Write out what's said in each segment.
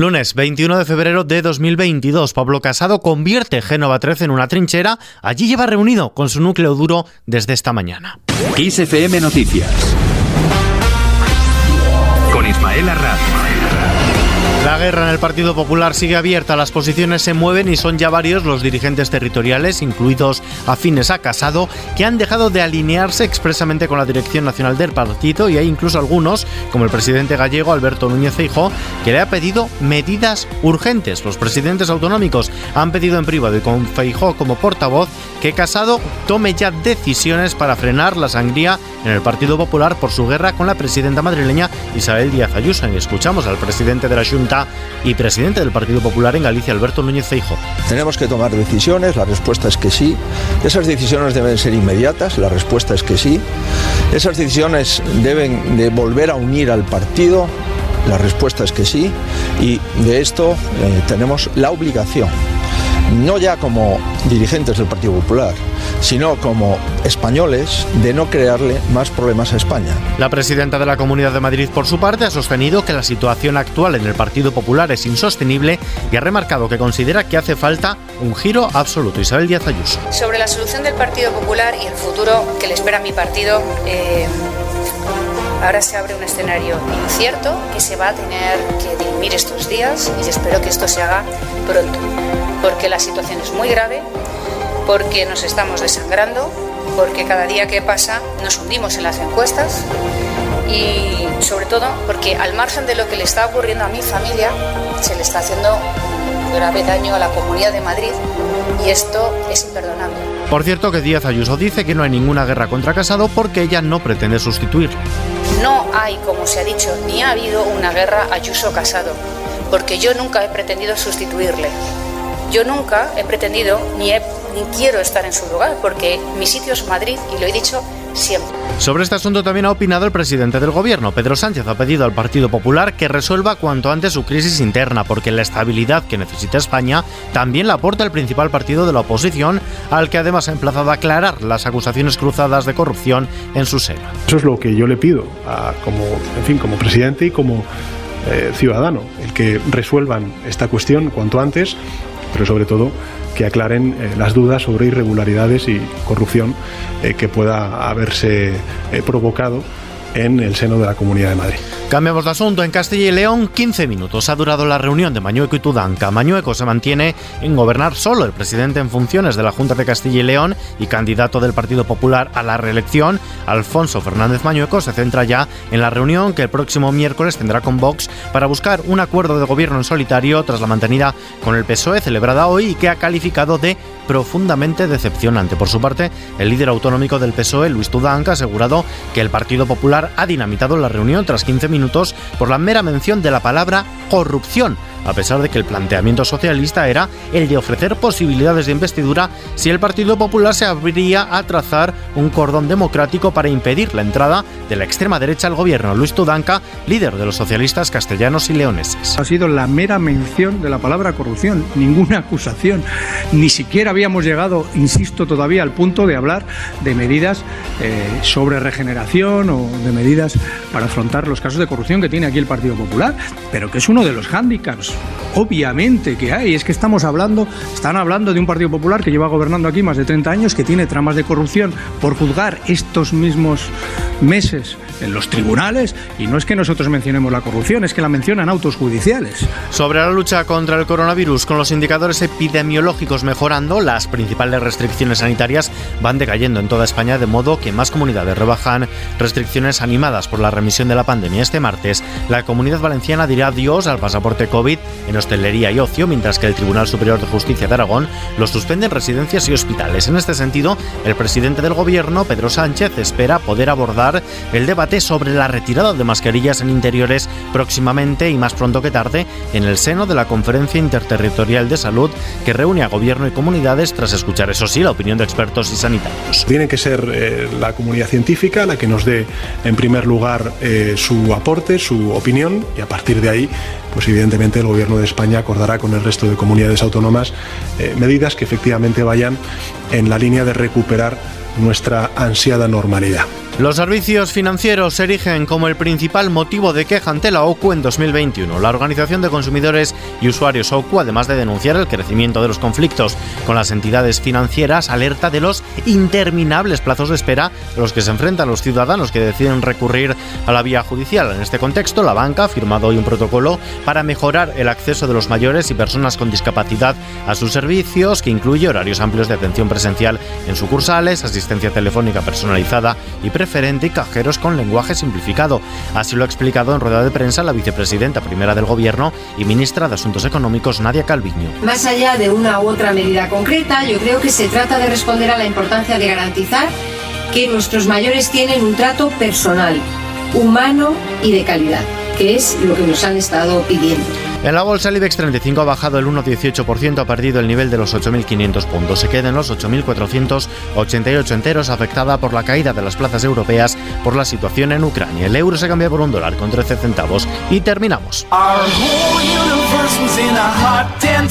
Lunes 21 de febrero de 2022, Pablo Casado convierte Génova 13 en una trinchera. Allí lleva reunido con su núcleo duro desde esta mañana. XFM Noticias. Con Ismael Arranz. La guerra en el Partido Popular sigue abierta, las posiciones se mueven y son ya varios los dirigentes territoriales, incluidos afines a Casado, que han dejado de alinearse expresamente con la dirección nacional del partido y hay incluso algunos, como el presidente gallego Alberto Núñez Feijóo, que le ha pedido medidas urgentes. Los presidentes autonómicos han pedido en privado y con Feijóo como portavoz que Casado tome ya decisiones para frenar la sangría en el Partido Popular por su guerra con la presidenta madrileña Isabel Díaz Ayuso. Y escuchamos al presidente de la Junta y presidente del Partido Popular en Galicia, Alberto Núñez Feijo. Tenemos que tomar decisiones, la respuesta es que sí. Esas decisiones deben ser inmediatas, la respuesta es que sí. Esas decisiones deben de volver a unir al partido, la respuesta es que sí. Y de esto eh, tenemos la obligación no ya como dirigentes del Partido Popular, sino como españoles de no crearle más problemas a España. La presidenta de la Comunidad de Madrid, por su parte, ha sostenido que la situación actual en el Partido Popular es insostenible y ha remarcado que considera que hace falta un giro absoluto. Isabel Díaz Ayuso. Sobre la solución del Partido Popular y el futuro que le espera a mi partido, eh, ahora se abre un escenario incierto que se va a tener que dirimir estos días y espero que esto se haga pronto porque la situación es muy grave, porque nos estamos desangrando, porque cada día que pasa nos hundimos en las encuestas y sobre todo porque al margen de lo que le está ocurriendo a mi familia, se le está haciendo grave daño a la Comunidad de Madrid y esto es imperdonable. Por cierto que Díaz Ayuso dice que no hay ninguna guerra contra Casado porque ella no pretende sustituirlo. No hay, como se ha dicho, ni ha habido una guerra Ayuso-Casado, porque yo nunca he pretendido sustituirle. Yo nunca he pretendido ni, ni quiero estar en su lugar, porque mi sitio es Madrid y lo he dicho siempre. Sobre este asunto también ha opinado el presidente del gobierno. Pedro Sánchez ha pedido al Partido Popular que resuelva cuanto antes su crisis interna, porque la estabilidad que necesita España también la aporta el principal partido de la oposición, al que además ha emplazado a aclarar las acusaciones cruzadas de corrupción en su seno. Eso es lo que yo le pido a, como, en fin, como presidente y como eh, ciudadano, el que resuelvan esta cuestión cuanto antes pero sobre todo que aclaren eh, las dudas sobre irregularidades y corrupción eh, que pueda haberse eh, provocado en el seno de la Comunidad de Madrid. Cambiamos de asunto. En Castilla y León, 15 minutos ha durado la reunión de Mañueco y Tudanca. Mañueco se mantiene en gobernar solo. El presidente en funciones de la Junta de Castilla y León y candidato del Partido Popular a la reelección, Alfonso Fernández Mañueco, se centra ya en la reunión que el próximo miércoles tendrá con Vox para buscar un acuerdo de gobierno en solitario tras la mantenida con el PSOE celebrada hoy y que ha calificado de profundamente decepcionante. Por su parte, el líder autonómico del PSOE, Luis Tudanca, ha asegurado que el Partido Popular ha dinamitado la reunión tras 15 minutos por la mera mención de la palabra corrupción a pesar de que el planteamiento socialista era el de ofrecer posibilidades de investidura si el Partido Popular se abriría a trazar un cordón democrático para impedir la entrada de la extrema derecha al gobierno. Luis Tudanca, líder de los socialistas castellanos y leoneses. Ha sido la mera mención de la palabra corrupción, ninguna acusación. Ni siquiera habíamos llegado, insisto todavía, al punto de hablar de medidas eh, sobre regeneración o de medidas para afrontar los casos de corrupción que tiene aquí el Partido Popular, pero que es uno de los hándicaps obviamente que hay. Es que estamos hablando, están hablando de un Partido Popular que lleva gobernando aquí más de 30 años, que tiene tramas de corrupción por juzgar estos mismos meses en los tribunales y no es que nosotros mencionemos la corrupción, es que la mencionan autos judiciales. Sobre la lucha contra el coronavirus, con los indicadores epidemiológicos mejorando, las principales restricciones sanitarias van decayendo en toda España, de modo que más comunidades rebajan restricciones animadas por la remisión de la pandemia. Este martes, la comunidad valenciana dirá adiós al pasaporte COVID en hostelería y ocio, mientras que el Tribunal Superior de Justicia de Aragón lo suspende en residencias y hospitales. En este sentido, el presidente del gobierno, Pedro Sánchez, espera poder abordar el debate sobre la retirada de mascarillas en interiores próximamente y más pronto que tarde en el seno de la Conferencia Interterritorial de Salud que reúne a gobierno y comunidades tras escuchar, eso sí, la opinión de expertos y sanitarios. Tiene que ser eh, la comunidad científica la que nos dé, en primer lugar, eh, su aporte, su opinión y a partir de ahí pues evidentemente el Gobierno de España acordará con el resto de comunidades autónomas eh, medidas que efectivamente vayan en la línea de recuperar nuestra ansiada normalidad. Los servicios financieros se erigen como el principal motivo de queja ante la OCU en 2021. La Organización de Consumidores y Usuarios OCU, además de denunciar el crecimiento de los conflictos con las entidades financieras, alerta de los interminables plazos de espera a los que se enfrentan los ciudadanos que deciden recurrir a la vía judicial. En este contexto, la banca ha firmado hoy un protocolo para mejorar el acceso de los mayores y personas con discapacidad a sus servicios, que incluye horarios amplios de atención presencial en sucursales, asistencia telefónica personalizada y preferente y cajeros con lenguaje simplificado. Así lo ha explicado en rueda de prensa la vicepresidenta primera del Gobierno y ministra de Asuntos Económicos, Nadia Calviño. Más allá de una u otra medida concreta, yo creo que se trata de responder a la importancia de garantizar que nuestros mayores tienen un trato personal, humano y de calidad, que es lo que nos han estado pidiendo. En la bolsa el IBEX 35 ha bajado el 1,18%, ha perdido el nivel de los 8.500 puntos. Se queda en los 8.488 enteros, afectada por la caída de las plazas europeas por la situación en Ucrania. El euro se cambia por un dólar con 13 centavos. Y terminamos.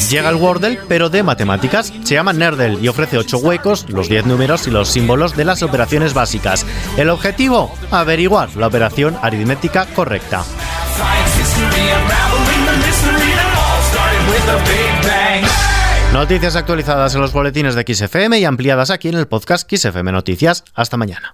Llega el Wordle, pero de matemáticas. Se llama Nerdle y ofrece 8 huecos, los 10 números y los símbolos de las operaciones básicas. El objetivo, averiguar la operación aritmética correcta. Noticias actualizadas en los boletines de XFM y ampliadas aquí en el podcast XFM Noticias. Hasta mañana.